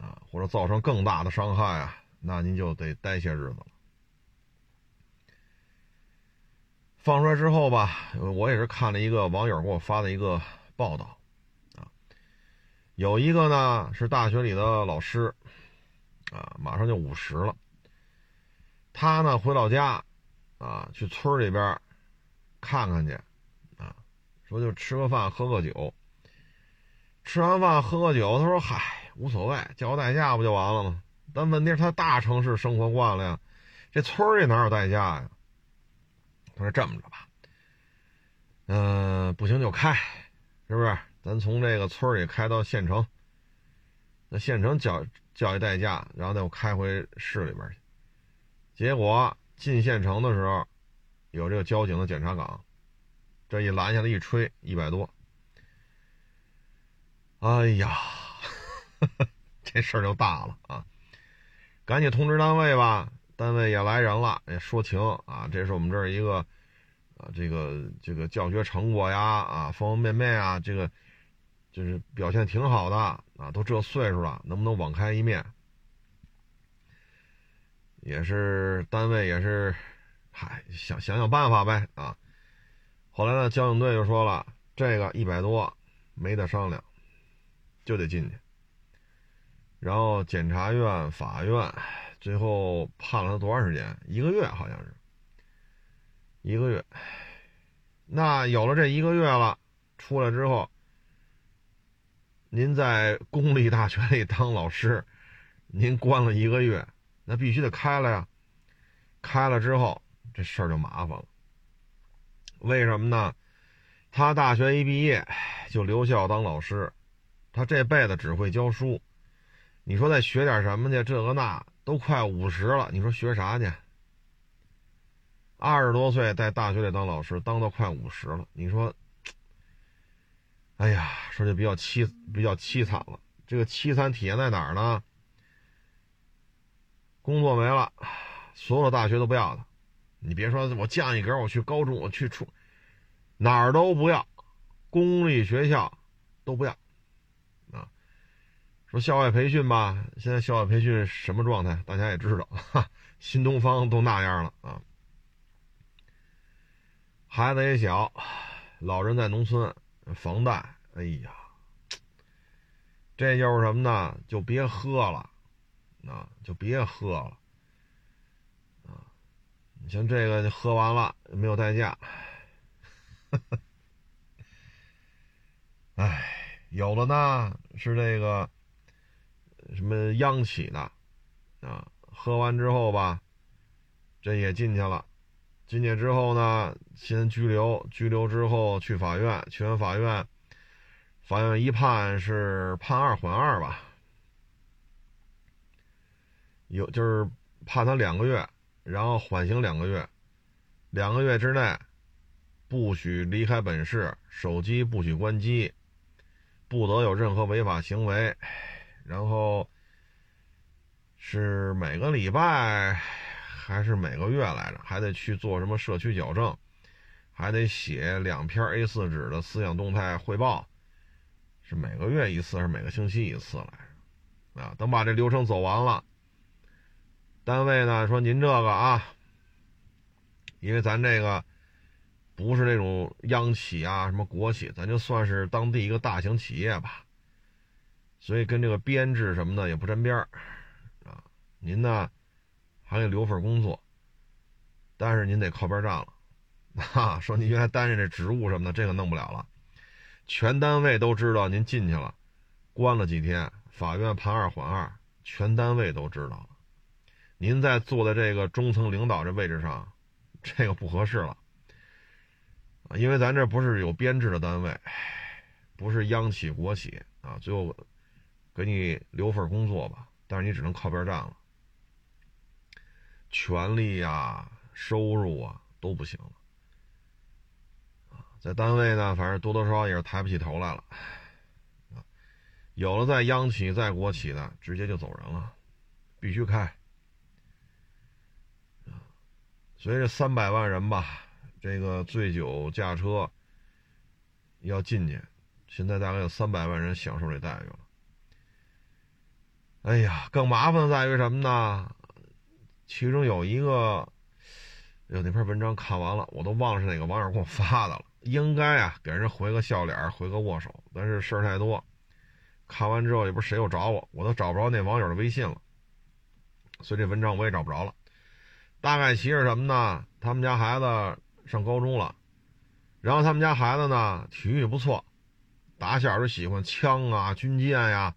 啊或者造成更大的伤害啊，那您就得待些日子了。放出来之后吧，我也是看了一个网友给我发的一个报道，有一个呢是大学里的老师，啊，马上就五十了，他呢回老家，啊，去村里边看看去，啊，说就吃个饭喝个酒，吃完饭喝个酒，他说嗨无所谓，叫个代驾不就完了吗？但问题是他大城市生活惯了呀，这村里哪有代驾呀？他说：“这么着吧，嗯，不行就开，是不是？咱从这个村里开到县城，那县城叫叫一代驾，然后再我开回市里边去。结果进县城的时候，有这个交警的检查岗，这一拦下来一吹，一百多。哎呀，这事儿就大了啊！赶紧通知单位吧。”单位也来人了，也说情啊，这是我们这儿一个啊，这个这个教学成果呀，啊，方方面面啊，这个就是表现挺好的啊，都这岁数了，能不能网开一面？也是单位也是，嗨，想想想办法呗啊。后来呢，交警队就说了，这个一百多没得商量，就得进去。然后检察院、法院。最后判了他多长时间？一个月，好像是一个月。那有了这一个月了，出来之后，您在公立大学里当老师，您关了一个月，那必须得开了呀。开了之后，这事儿就麻烦了。为什么呢？他大学一毕业就留校当老师，他这辈子只会教书。你说再学点什么去？这个那。都快五十了，你说学啥去？二十多岁在大学里当老师，当到快五十了，你说，哎呀，说就比较凄比较凄惨了。这个凄惨体现在哪儿呢？工作没了，所有的大学都不要他。你别说我降一格，我去高中，我去初，哪儿都不要，公立学校都不要啊。说校外培训吧，现在校外培训什么状态？大家也知道，哈，新东方都那样了啊。孩子也小，老人在农村，房贷，哎呀，这就是什么呢？就别喝了，啊，就别喝了，啊，你像这个喝完了没有代驾，哎，有的呢是这个。什么央企的，啊，喝完之后吧，这也进去了。进去之后呢，先拘留，拘留之后去法院，去完法院，法院一判是判二缓二吧，有就是判他两个月，然后缓刑两个月，两个月之内不许离开本市，手机不许关机，不得有任何违法行为。然后是每个礼拜还是每个月来着？还得去做什么社区矫正，还得写两篇 A4 纸的思想动态汇报，是每个月一次是每个星期一次来着？啊，等把这流程走完了，单位呢说您这个啊，因为咱这个不是那种央企啊，什么国企，咱就算是当地一个大型企业吧。所以跟这个编制什么的也不沾边儿，啊，您呢还得留份工作，但是您得靠边站了，啊，说您原来担任这职务什么的，这个弄不了了，全单位都知道您进去了，关了几天，法院判二缓二，全单位都知道了，您在坐在这个中层领导这位置上，这个不合适了，啊，因为咱这不是有编制的单位，不是央企国企啊，最后。给你留份工作吧，但是你只能靠边站了，权利呀、收入啊都不行了，啊，在单位呢，反正多多少少也是抬不起头来了，啊，有了在央企、在国企的，直接就走人了，必须开，啊，所以这三百万人吧，这个醉酒驾车，要进去，现在大概有三百万人享受这待遇了。哎呀，更麻烦的在于什么呢？其中有一个，哎呦，那篇文章看完了，我都忘了是哪个网友给我发的了。应该啊，给人回个笑脸，回个握手，但是事儿太多。看完之后，也不知谁又找我，我都找不着那网友的微信了，所以这文章我也找不着了。大概其是什么呢？他们家孩子上高中了，然后他们家孩子呢，体育不错，打小就喜欢枪啊、军舰呀。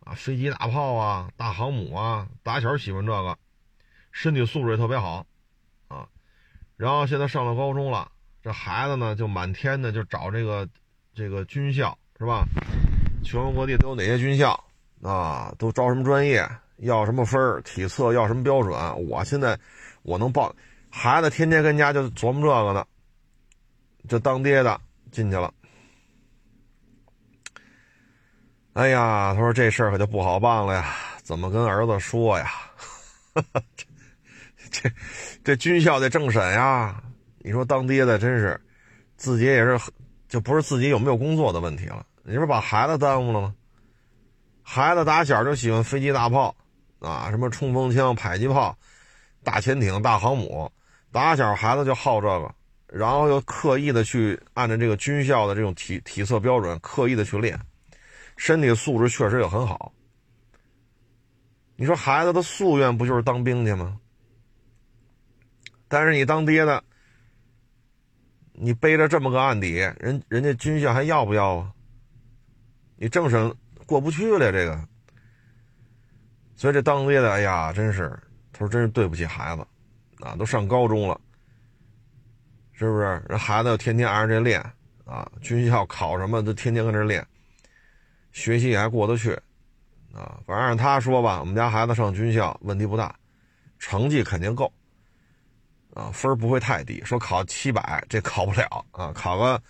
啊，飞机、大炮啊，大航母啊，打小喜欢这个，身体素质也特别好，啊，然后现在上了高中了，这孩子呢就满天的就找这个这个军校是吧？全国各地都有哪些军校啊？都招什么专业？要什么分体测要什么标准？我现在我能报，孩子天天跟家就琢磨这个呢，这当爹的进去了。哎呀，他说这事儿可就不好办了呀，怎么跟儿子说呀？这 这这军校得政审呀！你说当爹的真是，自己也是，就不是自己有没有工作的问题了，你不是把孩子耽误了吗？孩子打小就喜欢飞机大炮啊，什么冲锋枪、迫击炮、大潜艇、大航母，打小孩子就好这个，然后又刻意的去按照这个军校的这种体体测标准，刻意的去练。身体素质确实也很好。你说孩子的夙愿不就是当兵去吗？但是你当爹的，你背着这么个案底，人人家军校还要不要啊？你政审过不去了，这个。所以这当爹的，哎呀，真是，他说真是对不起孩子，啊，都上高中了，是不是？人孩子天天挨着这练啊，军校考什么都天天跟这练。学习也还过得去，啊，反正按他说吧，我们家孩子上军校问题不大，成绩肯定够，啊，分不会太低。说考七百这考不了啊，考个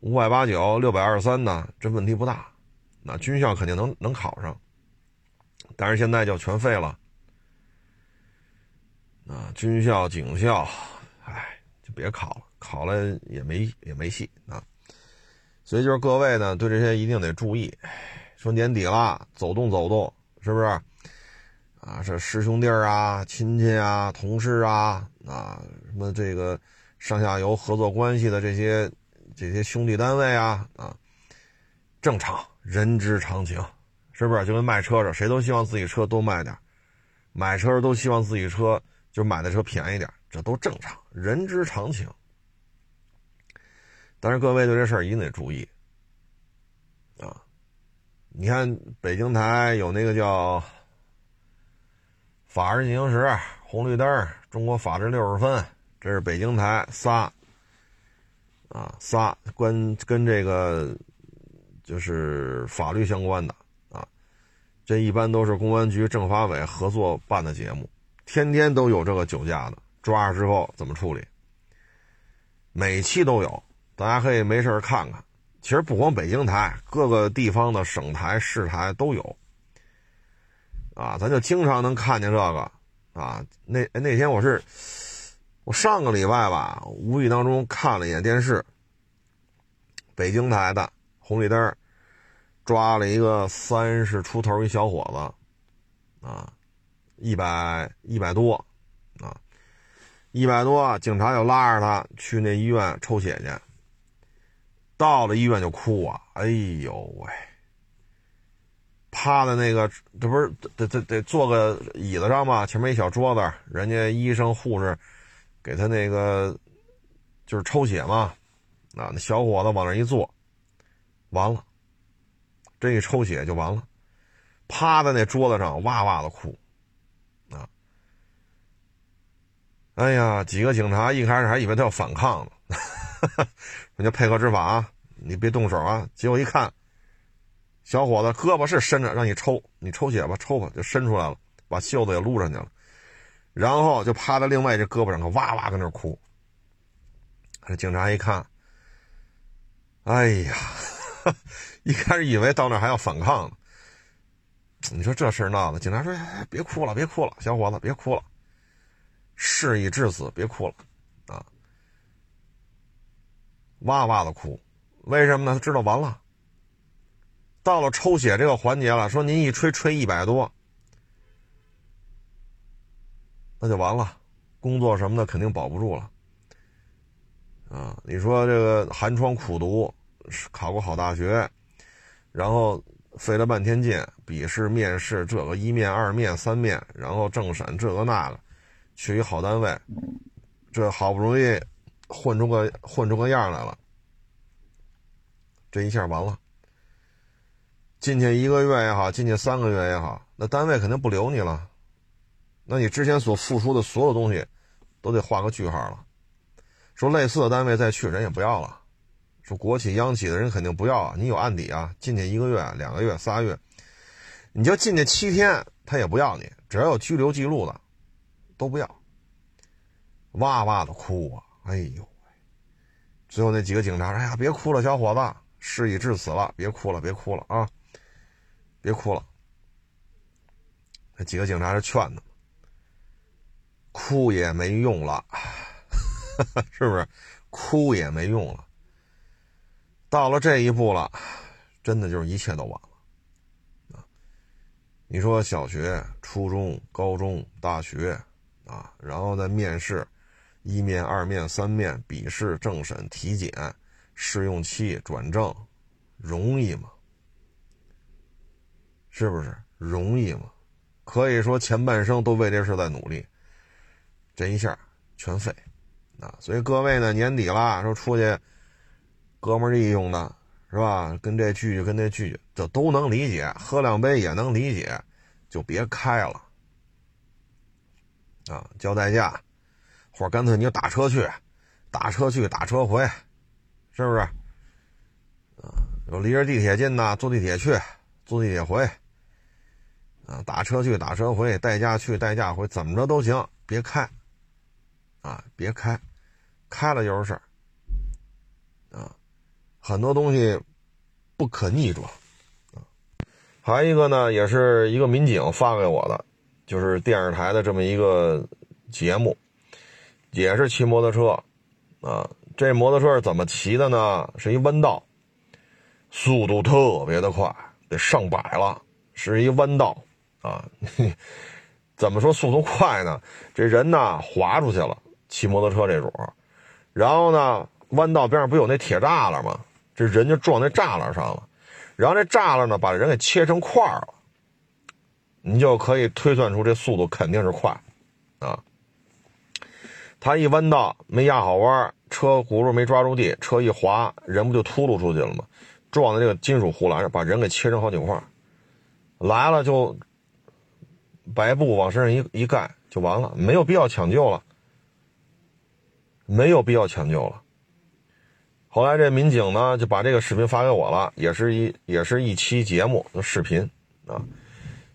五百八九、六百二十三呢，这问题不大。那军校肯定能能考上，但是现在就全废了，啊，军校、警校，哎，就别考了，考了也没也没戏啊。所以就是各位呢，对这些一定得注意。说年底了，走动走动，是不是？啊，这师兄弟啊、亲戚啊、同事啊，啊，什么这个上下游合作关系的这些这些兄弟单位啊，啊，正常，人之常情，是不是？就跟卖车似的，谁都希望自己车多卖点，买车都希望自己车就买的车便宜点，这都正常，人之常情。但是各位对这事儿一定得注意，啊，你看北京台有那个叫《法制进行时》，红绿灯，中国法制六十分，这是北京台仨，啊仨关跟这个就是法律相关的啊，这一般都是公安局政法委合作办的节目，天天都有这个酒驾的，抓着之后怎么处理，每期都有。大家可以没事看看，其实不光北京台，各个地方的省台、市台都有。啊，咱就经常能看见这个。啊，那那天我是我上个礼拜吧，无意当中看了一眼电视，北京台的红绿灯抓了一个三十出头一小伙子，啊，一百一百多，啊，一百多，警察就拉着他去那医院抽血去。到了医院就哭啊！哎呦喂，趴在那个，这不是得得得坐个椅子上吗？前面一小桌子，人家医生护士给他那个就是抽血嘛，啊，那小伙子往那一坐，完了，这一抽血就完了，趴在那桌子上哇哇的哭，啊，哎呀，几个警察一开始还以为他要反抗呢。人家配合执法啊，你别动手啊！结果一看，小伙子胳膊是伸着，让你抽，你抽血吧，抽吧，就伸出来了，把袖子也撸上去了，然后就趴在另外这胳膊上，哇哇跟那哭。这警察一看，哎呀，一开始以为到那还要反抗呢。你说这事闹的，警察说：“别哭了，别哭了，小伙子，别哭了，事已至此，别哭了。”啊哇哇的哭，为什么呢？他知道完了，到了抽血这个环节了，说您一吹吹一百多，那就完了，工作什么的肯定保不住了。啊，你说这个寒窗苦读，考个好大学，然后费了半天劲，笔试、面试，这个一面、二面、三面，然后政审这个那个，去一好单位，这好不容易混出个混出个样来了，这一下完了。进去一个月也好，进去三个月也好，那单位肯定不留你了，那你之前所付出的所有东西，都得画个句号了。说类似的单位再去人也不要了，说国企央企的人肯定不要啊，你有案底啊，进去一个月、两个月、仨月，你就进去七天，他也不要你，只要有拘留记录的，都不要。哇哇的哭啊，哎呦喂！最后那几个警察说：“哎呀，别哭了，小伙子，事已至此了，别哭了，别哭了啊，别哭了。”那几个警察是劝他，哭也没用了。是不是哭也没用了？到了这一步了，真的就是一切都晚了啊！你说小学、初中、高中、大学啊，然后再面试，一面、二面、三面，笔试、政审、体检、试用期、转正，容易吗？是不是容易吗？可以说前半生都为这事在努力，这一下全废。啊，所以各位呢，年底了，说出去，哥们义用的，是吧？跟这聚聚，跟那聚聚，这都能理解，喝两杯也能理解，就别开了。啊，交代价，或者干脆你就打车去，打车去，打车回，是不是？啊，有离着地铁近的，坐地铁去，坐地铁回。打车去，打车回，代驾去，代驾回，怎么着都行，别开。啊，别开。开了就是事儿，啊，很多东西不可逆转，啊，还有一个呢，也是一个民警发给我的，就是电视台的这么一个节目，也是骑摩托车，啊，这摩托车是怎么骑的呢？是一弯道，速度特别的快，得上百了，是一弯道，啊，怎么说速度快呢？这人呢滑出去了，骑摩托车这主。然后呢，弯道边上不有那铁栅栏吗？这人就撞那栅栏上了，然后这栅栏呢把人给切成块了，你就可以推算出这速度肯定是快，啊，他一弯道没压好弯，车轱辘没抓住地，车一滑，人不就秃噜出去了吗？撞在这个金属护栏上，把人给切成好几块，来了就白布往身上一一盖就完了，没有必要抢救了。没有必要抢救了。后来这民警呢就把这个视频发给我了，也是一也是一期节目的视频啊。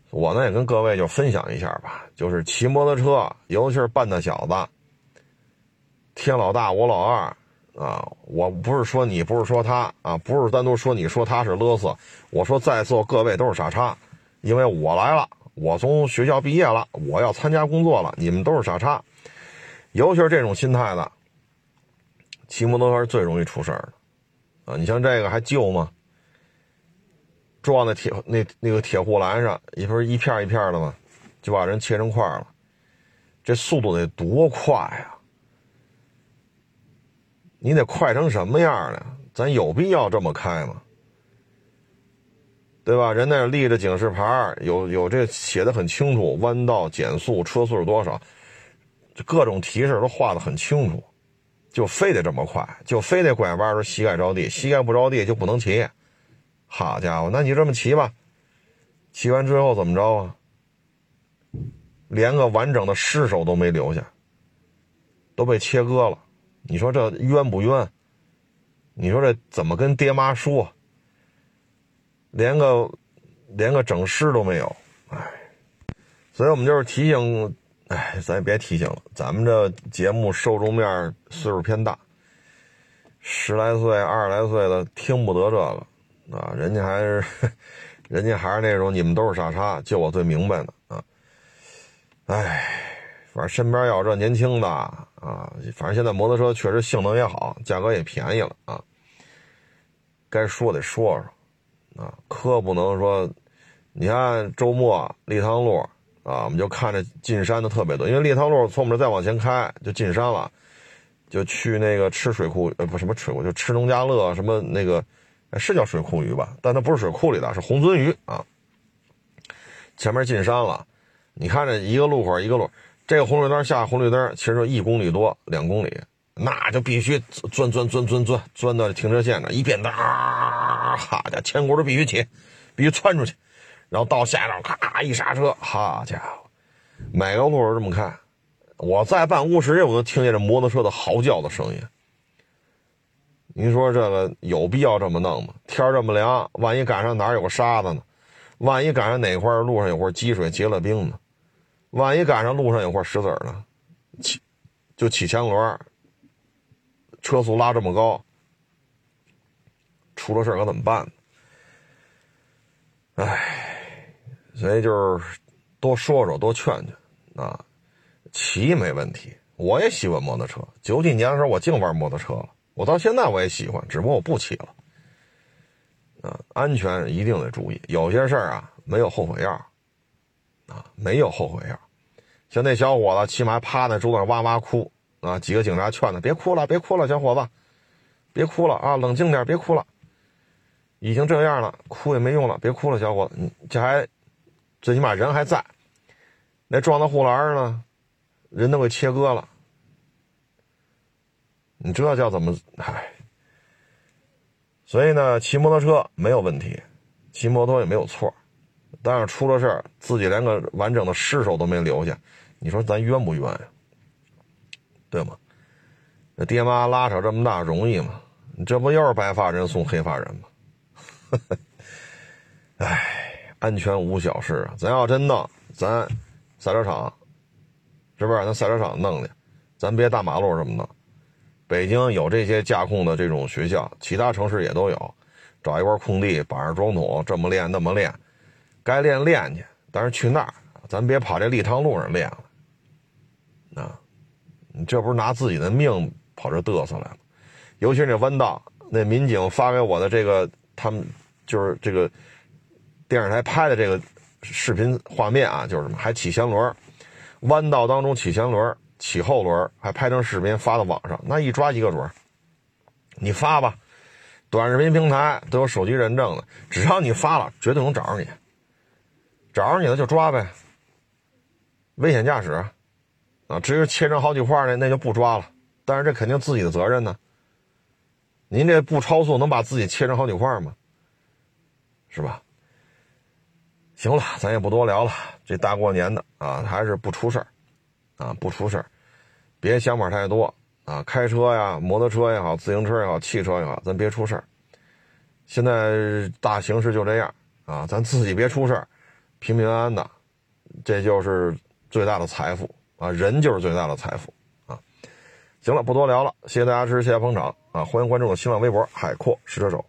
我呢也跟各位就分享一下吧，就是骑摩托车，尤其是半大小子，天老大我老二啊。我不是说你，不是说他啊，不是单独说你说他是勒索，我说在座各位都是傻叉，因为我来了，我从学校毕业了，我要参加工作了，你们都是傻叉，尤其是这种心态的。骑摩托车最容易出事儿的，啊，你像这个还旧吗？撞在铁那那个铁护栏上，一不是一片一片的吗？就把人切成块了，这速度得多快呀！你得快成什么样呢？咱有必要这么开吗？对吧？人那立着警示牌，有有这写的很清楚，弯道减速，车速是多少，各种提示都画的很清楚。就非得这么快，就非得拐弯时膝盖着地，膝盖不着地就不能骑。好家伙，那你这么骑吧，骑完之后怎么着啊？连个完整的尸首都没留下，都被切割了。你说这冤不冤？你说这怎么跟爹妈说？连个连个整尸都没有，哎，所以我们就是提醒。哎，咱也别提醒了，咱们这节目受众面岁数偏大，十来岁、二十来岁的听不得这个啊，人家还是，人家还是那种你们都是傻叉，就我最明白的啊。哎，反正身边要这年轻的啊，反正现在摩托车确实性能也好，价格也便宜了啊。该说得说说，啊，可不能说，你看周末立汤路啊，我们就看着进山的特别多，因为立汤路从我们这再往前开就进山了，就去那个吃水库，呃，不什么水库，就吃农家乐什么那个，是叫水库鱼吧？但它不是水库里的，是红鳟鱼啊。前面进山了，你看这一个路口一个路，这个红绿灯下红绿灯，其实就一公里多两公里。那就必须钻钻钻钻钻钻到停车线那一变道，好家伙，前轱辘必须起，必须窜出去，然后到下道咔一刹车，好家伙，每个路都这么开。我在办公室我都听见这摩托车的嚎叫的声音。您说这个有必要这么弄吗？天这么凉，万一赶上哪儿有个沙子呢？万一赶上哪块路上有块积水结了冰呢？万一赶上路上有块石子呢？起就起前轮。车速拉这么高，出了事可怎么办？哎，所以就是多说说，多劝劝啊。骑没问题，我也喜欢摩托车。九几年的时候，我净玩摩托车了。我到现在我也喜欢，只不过我不骑了。啊，安全一定得注意。有些事儿啊，没有后悔药啊，没有后悔药。像那小伙子，起码趴在桌子上哇哇哭。啊！几个警察劝他别哭了，别哭了，小伙子，别哭了啊！冷静点，别哭了。已经这样了，哭也没用了，别哭了，小伙子，你这还最起码人还在。那撞到护栏呢，人都给切割了。你这叫怎么？唉。所以呢，骑摩托车没有问题，骑摩托也没有错，但是出了事儿，自己连个完整的尸首都没留下，你说咱冤不冤呀？对吗？那爹妈拉扯这么大容易吗？你这不又是白发人送黑发人吗？哎，安全无小事啊！咱要真弄，咱赛车场是不是？咱赛车场弄去，咱别大马路什么弄。北京有这些驾控的这种学校，其他城市也都有。找一块空地，绑上桩桶，这么练那么练，该练练去。但是去那儿，咱别跑这立汤路上练了啊！你这不是拿自己的命跑这嘚瑟来了？尤其是那弯道，那民警发给我的这个，他们就是这个电视台拍的这个视频画面啊，就是什么还起前轮，弯道当中起前轮、起后轮，还拍成视频发到网上，那一抓一个准。你发吧，短视频平台都有手机认证的，只要你发了，绝对能找着你。找着你了就抓呗，危险驾驶。啊，至于切成好几块呢，那就不抓了。但是这肯定自己的责任呢。您这不超速能把自己切成好几块吗？是吧？行了，咱也不多聊了。这大过年的啊，还是不出事儿啊，不出事儿，别想法太多啊。开车呀，摩托车也好，自行车也好，汽车也好，咱别出事儿。现在大形势就这样啊，咱自己别出事儿，平平安安的，这就是最大的财富。啊，人就是最大的财富啊！行了，不多聊了，谢谢大家支持，谢谢捧场啊！欢迎关注我新浪微博“海阔试车手”。